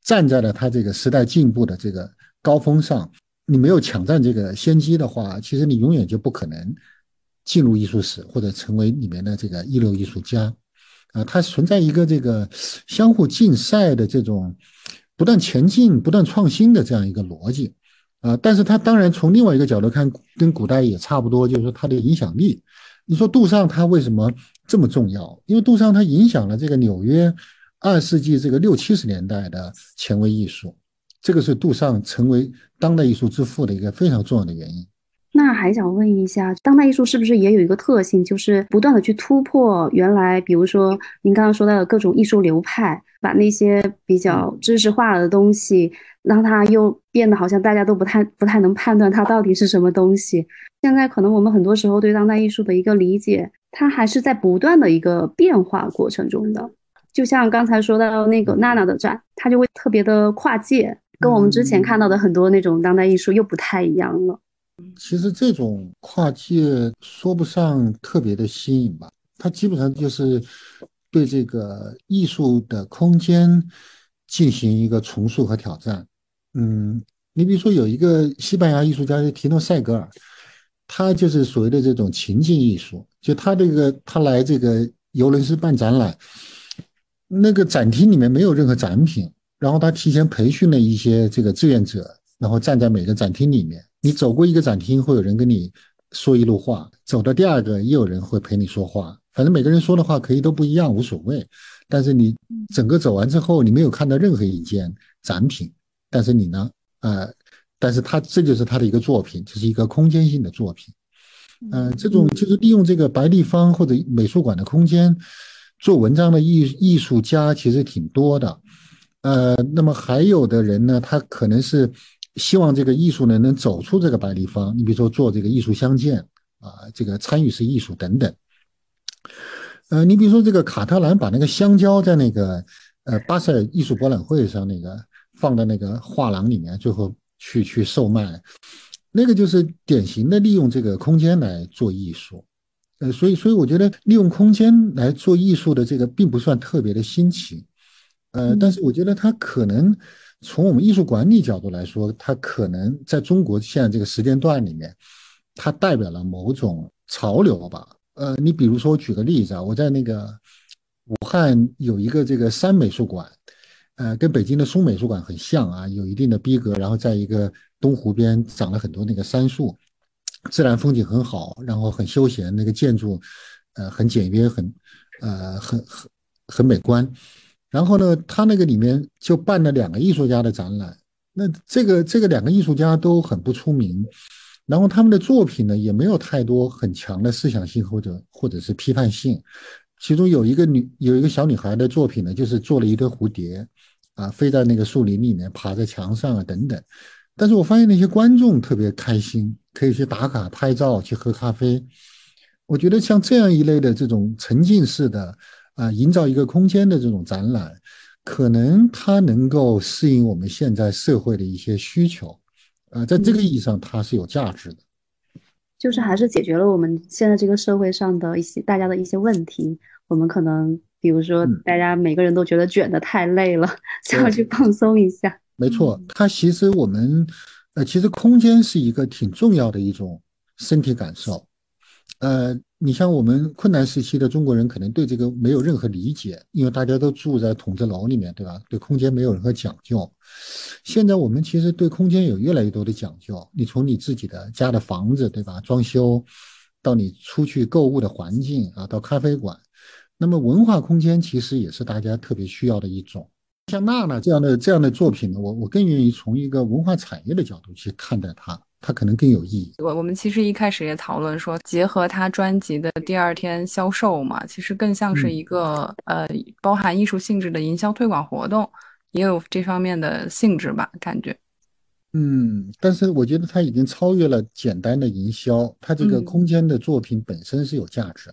站在了它这个时代进步的这个高峰上，你没有抢占这个先机的话，其实你永远就不可能进入艺术史或者成为里面的这个一流艺术家。啊，它存在一个这个相互竞赛的这种不断前进、不断创新的这样一个逻辑，啊，但是它当然从另外一个角度看，跟古代也差不多，就是说它的影响力。你说杜尚他为什么这么重要？因为杜尚他影响了这个纽约二世纪这个六七十年代的前卫艺术，这个是杜尚成为当代艺术之父的一个非常重要的原因。那还想问一下，当代艺术是不是也有一个特性，就是不断的去突破原来，比如说您刚刚说到的各种艺术流派，把那些比较知识化的东西，让它又变得好像大家都不太不太能判断它到底是什么东西。现在可能我们很多时候对当代艺术的一个理解，它还是在不断的一个变化过程中的。就像刚才说到那个娜娜的展，它就会特别的跨界，跟我们之前看到的很多那种当代艺术又不太一样了。其实这种跨界说不上特别的新颖吧，它基本上就是对这个艺术的空间进行一个重塑和挑战。嗯，你比如说有一个西班牙艺术家叫提诺塞格尔，他就是所谓的这种情境艺术，就他这个他来这个尤伦斯办展览，那个展厅里面没有任何展品，然后他提前培训了一些这个志愿者，然后站在每个展厅里面。你走过一个展厅，会有人跟你说一路话；走到第二个，也有人会陪你说话。反正每个人说的话可以都不一样，无所谓。但是你整个走完之后，你没有看到任何一件展品。但是你呢？呃，但是他这就是他的一个作品，这是一个空间性的作品。嗯，这种就是利用这个白立方或者美术馆的空间做文章的艺艺术家其实挺多的。呃，那么还有的人呢，他可能是。希望这个艺术呢能走出这个白立方，你比如说做这个艺术相见啊，这个参与式艺术等等。呃，你比如说这个卡特兰把那个香蕉在那个呃巴塞尔艺术博览会上那个放在那个画廊里面，最后去去售卖，那个就是典型的利用这个空间来做艺术。呃，所以所以我觉得利用空间来做艺术的这个并不算特别的新奇。呃，但是我觉得它可能。从我们艺术管理角度来说，它可能在中国现在这个时间段里面，它代表了某种潮流吧。呃，你比如说，我举个例子啊，我在那个武汉有一个这个山美术馆，呃，跟北京的松美术馆很像啊，有一定的逼格，然后在一个东湖边长了很多那个杉树，自然风景很好，然后很休闲，那个建筑，呃，很简约，很，呃，很很很美观。然后呢，他那个里面就办了两个艺术家的展览。那这个这个两个艺术家都很不出名，然后他们的作品呢也没有太多很强的思想性或者或者是批判性。其中有一个女有一个小女孩的作品呢，就是做了一堆蝴蝶，啊，飞在那个树林里面，爬在墙上啊等等。但是我发现那些观众特别开心，可以去打卡拍照，去喝咖啡。我觉得像这样一类的这种沉浸式的啊，营造一个空间的这种展览，可能它能够适应我们现在社会的一些需求，呃，在这个意义上它是有价值的。就是还是解决了我们现在这个社会上的一些大家的一些问题。我们可能比如说，大家每个人都觉得卷的太累了，想要去放松一下。没错，它其实我们呃，其实空间是一个挺重要的一种身体感受。呃，你像我们困难时期的中国人，可能对这个没有任何理解，因为大家都住在筒子楼里面，对吧？对空间没有任何讲究。现在我们其实对空间有越来越多的讲究。你从你自己的家的房子，对吧？装修，到你出去购物的环境啊，到咖啡馆，那么文化空间其实也是大家特别需要的一种。像娜娜这样的这样的作品呢，我我更愿意从一个文化产业的角度去看待它。它可能更有意义。我我们其实一开始也讨论说，结合他专辑的第二天销售嘛，其实更像是一个呃包含艺术性质的营销推广活动，也有这方面的性质吧，感觉。嗯，但是我觉得它已经超越了简单的营销，它这个空间的作品本身是有价值。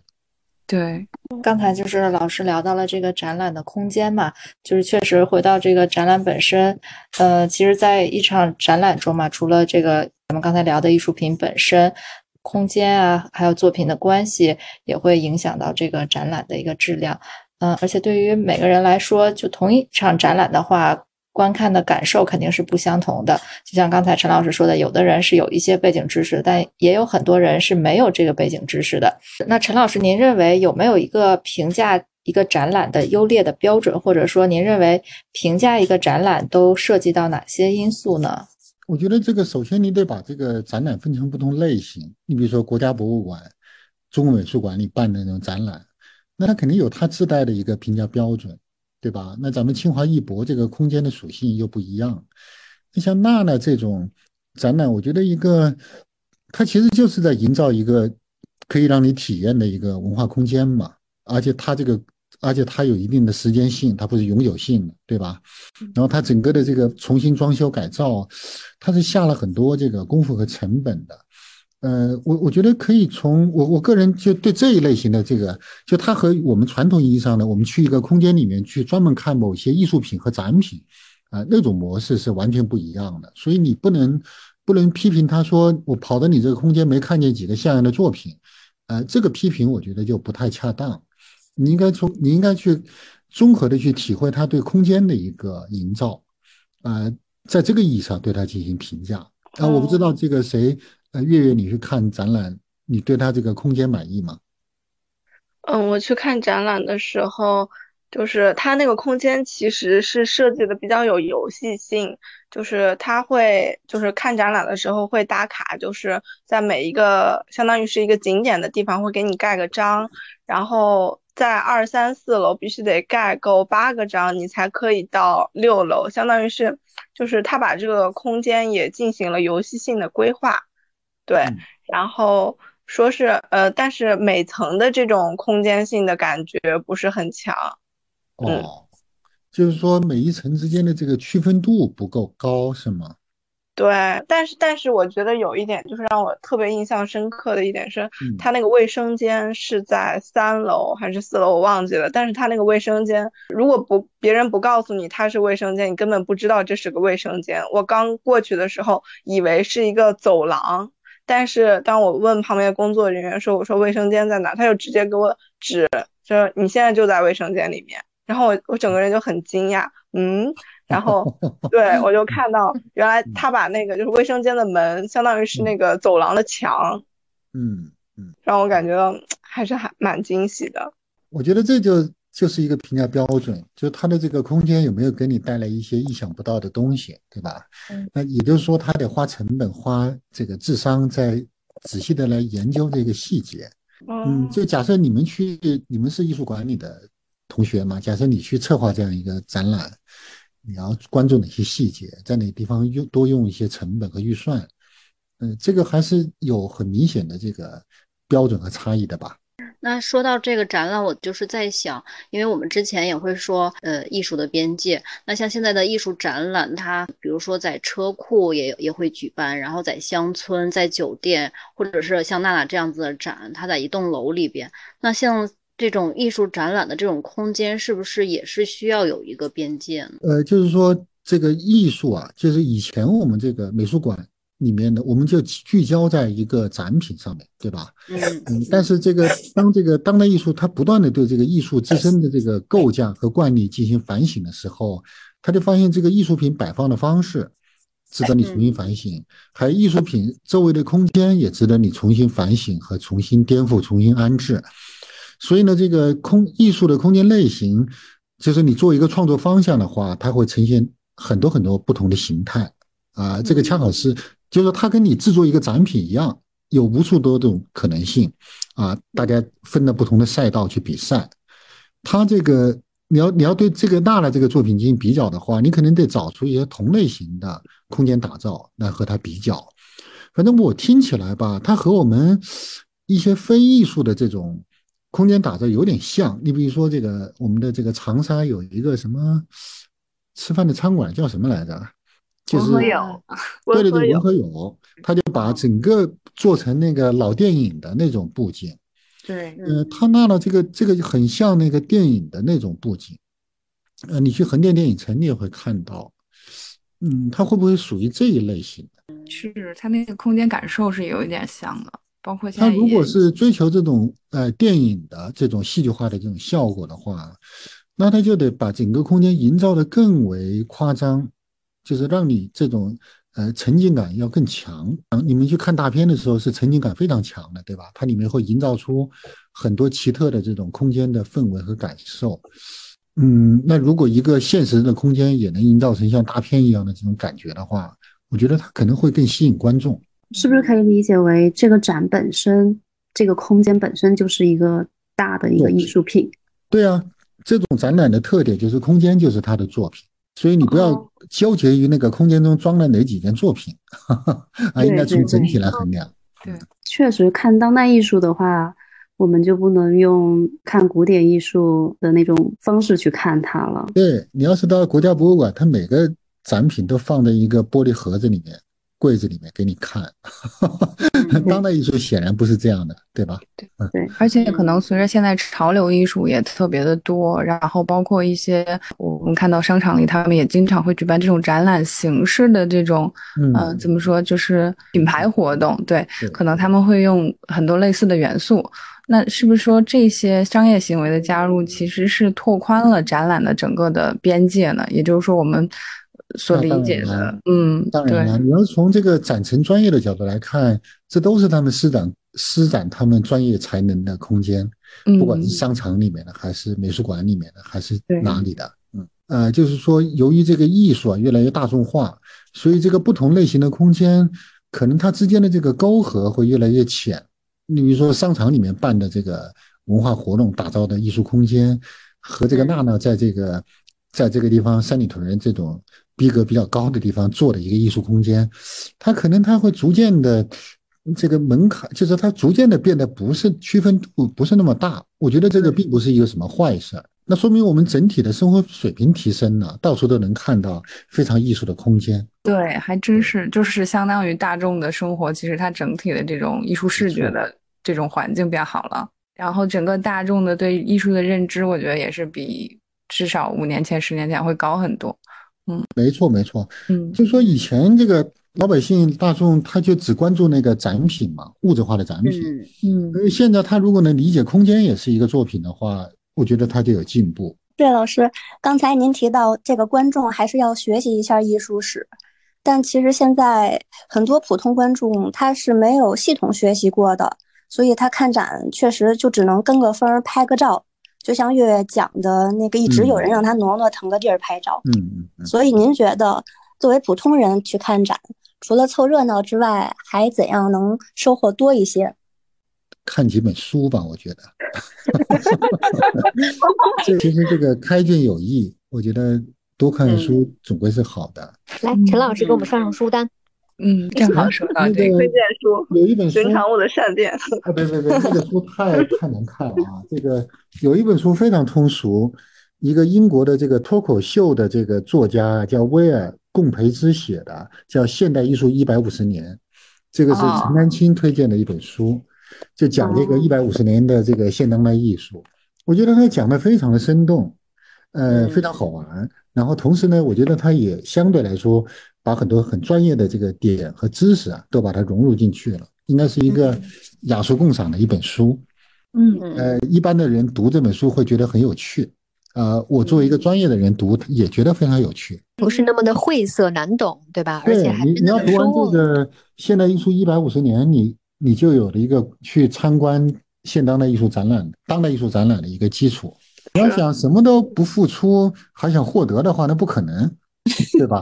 对，刚才就是老师聊到了这个展览的空间嘛，就是确实回到这个展览本身，呃，其实，在一场展览中嘛，除了这个咱们刚才聊的艺术品本身，空间啊，还有作品的关系，也会影响到这个展览的一个质量。嗯，而且对于每个人来说，就同一场展览的话。观看的感受肯定是不相同的，就像刚才陈老师说的，有的人是有一些背景知识，但也有很多人是没有这个背景知识的。那陈老师，您认为有没有一个评价一个展览的优劣的标准，或者说您认为评价一个展览都涉及到哪些因素呢？我觉得这个首先你得把这个展览分成不同类型，你比如说国家博物馆、中国美术馆里办的那种展览，那它肯定有它自带的一个评价标准。对吧？那咱们清华艺博这个空间的属性又不一样。那像娜娜这种展览，我觉得一个，它其实就是在营造一个可以让你体验的一个文化空间嘛。而且它这个，而且它有一定的时间性，它不是永久性的，对吧？然后它整个的这个重新装修改造，它是下了很多这个功夫和成本的。呃，我我觉得可以从我我个人就对这一类型的这个，就它和我们传统意义上的我们去一个空间里面去专门看某些艺术品和展品，啊，那种模式是完全不一样的。所以你不能不能批评他说我跑到你这个空间没看见几个像样的作品，呃，这个批评我觉得就不太恰当。你应该从你应该去综合的去体会他对空间的一个营造，呃，在这个意义上对他进行评价。啊，我不知道这个谁。那月月，你去看展览，你对他这个空间满意吗？嗯，我去看展览的时候，就是他那个空间其实是设计的比较有游戏性，就是他会就是看展览的时候会打卡，就是在每一个相当于是一个景点的地方会给你盖个章，然后在二三四楼必须得盖够八个章，你才可以到六楼，相当于是就是他把这个空间也进行了游戏性的规划。对，然后说是呃，但是每层的这种空间性的感觉不是很强。哦，就是说每一层之间的这个区分度不够高，是吗？对，但是但是我觉得有一点就是让我特别印象深刻的一点是，它那个卫生间是在三楼还是四楼，我忘记了。但是他那个卫生间，如果不别人不告诉你它是卫生间，你根本不知道这是个卫生间。我刚过去的时候以为是一个走廊。但是当我问旁边工作人员说：“我说卫生间在哪？”他就直接给我指，说：“你现在就在卫生间里面。”然后我我整个人就很惊讶，嗯，然后 对我就看到 原来他把那个就是卫生间的门，相当于是那个走廊的墙，嗯嗯，让我感觉到还是还蛮惊喜的。我觉得这就。就是一个评价标准，就它的这个空间有没有给你带来一些意想不到的东西，对吧？嗯，那也就是说，他得花成本、花这个智商，在仔细的来研究这个细节。嗯，就假设你们去，你们是艺术管理的同学嘛？假设你去策划这样一个展览，你要关注哪些细节，在哪地方用多用一些成本和预算？嗯，这个还是有很明显的这个标准和差异的吧？那说到这个展览，我就是在想，因为我们之前也会说，呃，艺术的边界。那像现在的艺术展览，它比如说在车库也也会举办，然后在乡村、在酒店，或者是像娜娜这样子的展，它在一栋楼里边。那像这种艺术展览的这种空间，是不是也是需要有一个边界呢？呃，就是说这个艺术啊，就是以前我们这个美术馆。里面的我们就聚焦在一个展品上面，对吧？嗯嗯。但是这个当这个当代艺术它不断的对这个艺术自身的这个构架和惯例进行反省的时候，他就发现这个艺术品摆放的方式值得你重新反省，还有艺术品周围的空间也值得你重新反省和重新颠覆、重新安置。所以呢，这个空艺术的空间类型，就是你做一个创作方向的话，它会呈现很多很多不同的形态啊。这个恰好是。就是说，它跟你制作一个展品一样，有无数多种可能性啊！大家分了不同的赛道去比赛。它这个，你要你要对这个娜娜这个作品进行比较的话，你可能得找出一些同类型的空间打造来和它比较。反正我听起来吧，它和我们一些非艺术的这种空间打造有点像。你比如说，这个我们的这个长沙有一个什么吃饭的餐馆叫什么来着？就是对对对，文和友，他就把整个做成那个老电影的那种布景。对，呃，他那了这个这个很像那个电影的那种布景。呃，你去横店电影城，你也会看到。嗯，它会不会属于这一类型的？是，它那个空间感受是有一点像的，包括它如果是追求这种呃电影的这种戏剧化的这种效果的话，那他就得把整个空间营造的更为夸张。就是让你这种呃沉浸感要更强。你们去看大片的时候是沉浸感非常强的，对吧？它里面会营造出很多奇特的这种空间的氛围和感受。嗯，那如果一个现实的空间也能营造成像大片一样的这种感觉的话，我觉得它可能会更吸引观众。是不是可以理解为这个展本身，这个空间本身就是一个大的一个艺术品？对啊，这种展览的特点就是空间就是它的作品。所以你不要纠结于那个空间中装了哪几件作品，啊，应该从整体来衡量。对，确实看当代艺术的话，我们就不能用看古典艺术的那种方式去看它了。对你要是到国家博物馆，它每个展品都放在一个玻璃盒子里面。柜子里面给你看，当代艺术显然不是这样的，对吧？对对，而且可能随着现在潮流艺术也特别的多，然后包括一些我们看到商场里，他们也经常会举办这种展览形式的这种，嗯，怎么说，就是品牌活动。对，可能他们会用很多类似的元素。那是不是说这些商业行为的加入，其实是拓宽了展览的整个的边界呢？也就是说，我们。所理解的，嗯，当然了，你要从这个展陈专业的角度来看，这都是他们施展施展他们专业才能的空间，不管是商场里面的，还是美术馆里面的，还是哪里的，嗯，呃，就是说，由于这个艺术啊越来越大众化，所以这个不同类型的空间，可能它之间的这个沟壑会越来越浅。你比如说，商场里面办的这个文化活动打造的艺术空间，和这个娜娜在这个在这个地方三里屯人这种。逼格比较高的地方做的一个艺术空间，它可能它会逐渐的这个门槛，就是它逐渐的变得不是区分度不是那么大。我觉得这个并不是一个什么坏事，那说明我们整体的生活水平提升了，到处都能看到非常艺术的空间。对，还真是，就是相当于大众的生活，其实它整体的这种艺术视觉的这种环境变好了，然后整个大众的对艺术的认知，我觉得也是比至少五年前、十年前会高很多。嗯，没错没错，嗯，就说以前这个老百姓大众他就只关注那个展品嘛，物质化的展品，嗯，嗯，现在他如果能理解空间也是一个作品的话，我觉得他就有进步。对，老师，刚才您提到这个观众还是要学习一下艺术史，但其实现在很多普通观众他是没有系统学习过的，所以他看展确实就只能跟个风拍个照。就像月月讲的那个，一直有人让他挪挪腾个地儿拍照。嗯嗯。所以您觉得，作为普通人去看展，除了凑热闹之外，还怎样能收获多一些？看几本书吧，我觉得。其实这个开卷有益，我觉得多看书总归是好的。来，陈老师给我们上上书单。嗯，正好说到这个推荐书，有一本书《寻常物的善变》啊，别别别，这个书太太难看了啊！这个有一本书非常通俗，一个英国的这个脱口秀的这个作家叫威尔·贡培兹写的，叫《现代艺术一百五十年》，这个是陈丹青推荐的一本书，就讲这个一百五十年的这个现当代艺术。我觉得他讲的非常的生动，呃，非常好玩。然后同时呢，我觉得它也相对来说。把很多很专业的这个点和知识啊，都把它融入进去了，应该是一个雅俗共赏的一本书。嗯呃，一般的人读这本书会觉得很有趣，呃，我作为一个专业的人读也觉得非常有趣，不是那么的晦涩难懂，对吧？而且还你你要读完这个现代艺术一百五十年，你你就有了一个去参观现当代艺术展览、当代艺术展览的一个基础。你要想什么都不付出还想获得的话，那不可能。对吧？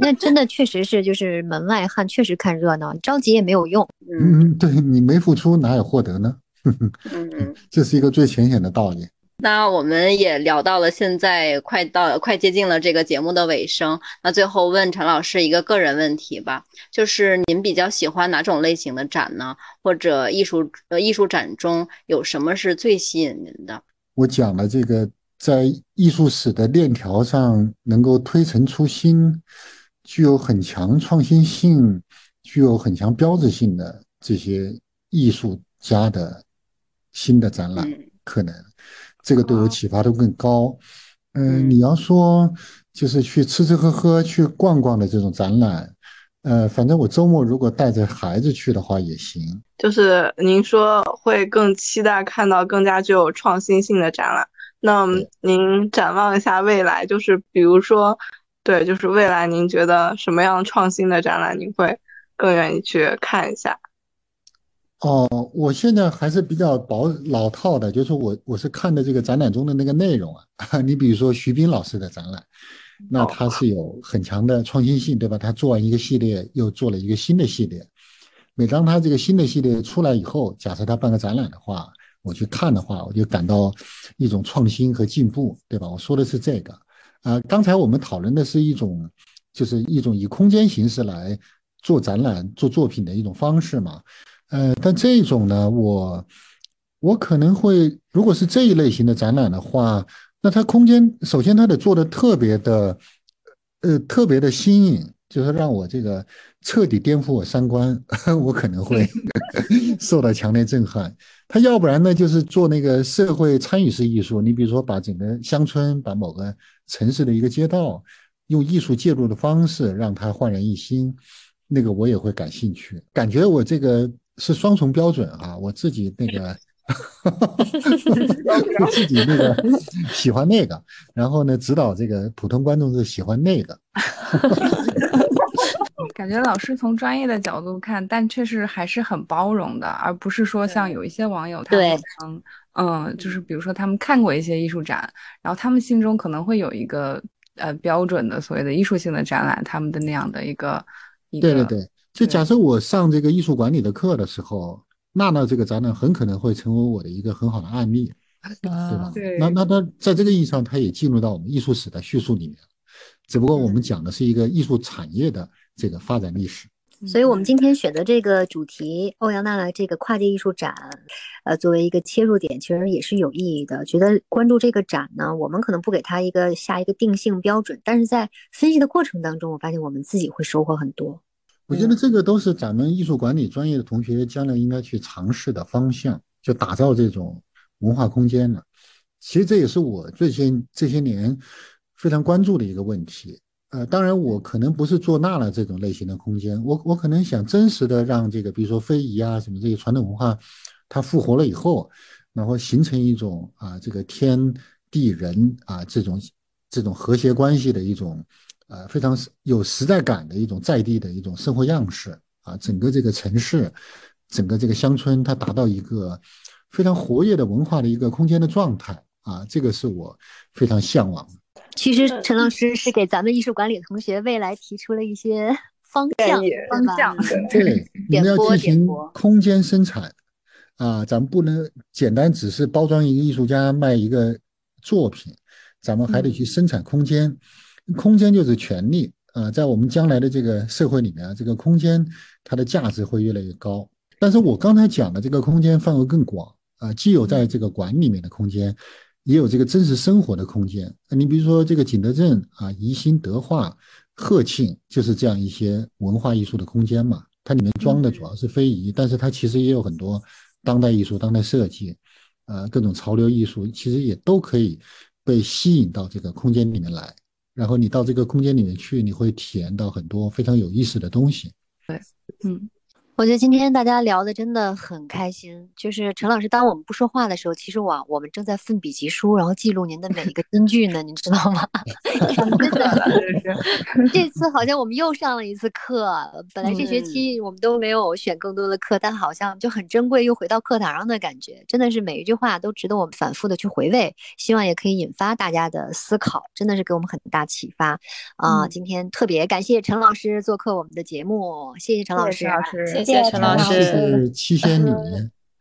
那 那真的确实是，就是门外汉，确实看热闹，着急也没有用。嗯，对你没付出，哪有获得呢？嗯，这是一个最浅显的道理。那我们也聊到了，现在快到快接近了这个节目的尾声。那最后问陈老师一个个人问题吧，就是您比较喜欢哪种类型的展呢？或者艺术呃艺术展中有什么是最吸引您的？我讲了这个。在艺术史的链条上，能够推陈出新，具有很强创新性、具有很强标志性的这些艺术家的新的展览，可能这个对我启发度更高。嗯，你要说就是去吃吃喝喝、去逛逛的这种展览，呃，反正我周末如果带着孩子去的话也行。就是您说会更期待看到更加具有创新性的展览。那您展望一下未来，就是比如说，对，就是未来您觉得什么样创新的展览，您会更愿意去看一下？哦，我现在还是比较保老套的，就是我我是看的这个展览中的那个内容啊。你比如说徐斌老师的展览，那他是有很强的创新性，对吧？他做完一个系列，又做了一个新的系列。每当他这个新的系列出来以后，假设他办个展览的话。我去看的话，我就感到一种创新和进步，对吧？我说的是这个，啊，刚才我们讨论的是一种，就是一种以空间形式来做展览、做作品的一种方式嘛，呃，但这种呢，我我可能会，如果是这一类型的展览的话，那它空间首先它得做的特别的，呃，特别的新颖。就是让我这个彻底颠覆我三观，我可能会 受到强烈震撼。他要不然呢，就是做那个社会参与式艺术。你比如说，把整个乡村、把某个城市的一个街道，用艺术介入的方式让它焕然一新，那个我也会感兴趣。感觉我这个是双重标准啊，我自己那个，我自己那个喜欢那个，然后呢，指导这个普通观众是喜欢那个。感觉老师从专业的角度看，但确实还是很包容的，而不是说像有一些网友，他们能，嗯，就是比如说他们看过一些艺术展，然后他们心中可能会有一个呃标准的所谓的艺术性的展览，他们的那样的一个一个。对对对，就假设我上这个艺术管理的课的时候，娜娜这个展览很可能会成为我的一个很好的案例，对吧？对。那那那在这个意义上，它也进入到我们艺术史的叙述里面，只不过我们讲的是一个艺术产业的。这个发展历史，所以我们今天选择这个主题，欧阳娜娜这个跨界艺术展，呃，作为一个切入点，其实也是有意义的。觉得关注这个展呢，我们可能不给它一个下一个定性标准，但是在分析的过程当中，我发现我们自己会收获很多。我觉得这个都是咱们艺术管理专业的同学将来应该去尝试的方向，就打造这种文化空间了。其实这也是我最近这些年非常关注的一个问题。呃，当然，我可能不是做纳了这种类型的空间，我我可能想真实的让这个，比如说非遗啊什么这些传统文化，它复活了以后，然后形成一种啊这个天地人啊这种这种和谐关系的一种呃非常有时代感的一种在地的一种生活样式啊，整个这个城市，整个这个乡村，它达到一个非常活跃的文化的一个空间的状态啊，这个是我非常向往的。其实陈老师是给咱们艺术管理同学未来提出了一些 方向，方向对，你们要进行空间生产。啊，咱们不能简单只是包装一个艺术家卖一个作品，咱们还得去生产空间，空间就是权利啊，在我们将来的这个社会里面啊，这个空间它的价值会越来越高。但是我刚才讲的这个空间范围更广啊，既有在这个馆里面的空间，也有这个真实生活的空间。你比如说这个景德镇啊，宜兴德化、鹤庆，就是这样一些文化艺术的空间嘛。它里面装的主要是非遗，但是它其实也有很多当代艺术、当代设计，呃，各种潮流艺术，其实也都可以被吸引到这个空间里面来。然后你到这个空间里面去，你会体验到很多非常有意思的东西。对，嗯。我觉得今天大家聊的真的很开心。就是陈老师，当我们不说话的时候，其实我我们正在奋笔疾书，然后记录您的每一个 金句呢，您知道吗？真的，这次好像我们又上了一次课。本来这学期我们都没有选更多的课，但好像就很珍贵，又回到课堂上的感觉。真的是每一句话都值得我们反复的去回味，希望也可以引发大家的思考，真的是给我们很大启发啊！今天特别感谢陈老师做客我们的节目，谢谢陈老师。谢谢陈老师，是七仙女，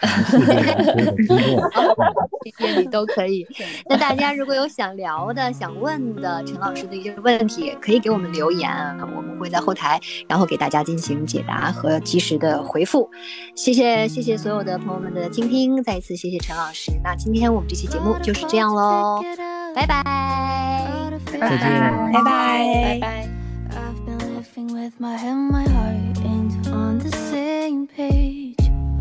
谢谢你都可以。那大家如果有想聊的、想问的陈老师的一些问题，可以给我们留言，我们会在后台，然后给大家进行解答和及时的回复。谢谢，谢谢所有的朋友们的倾听，再一次谢谢陈老师。那今天我们这期节目就是这样喽，拜拜，拜拜，拜拜，拜拜。Page.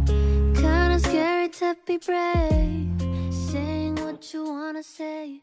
Kinda scary to be brave, saying what you wanna say.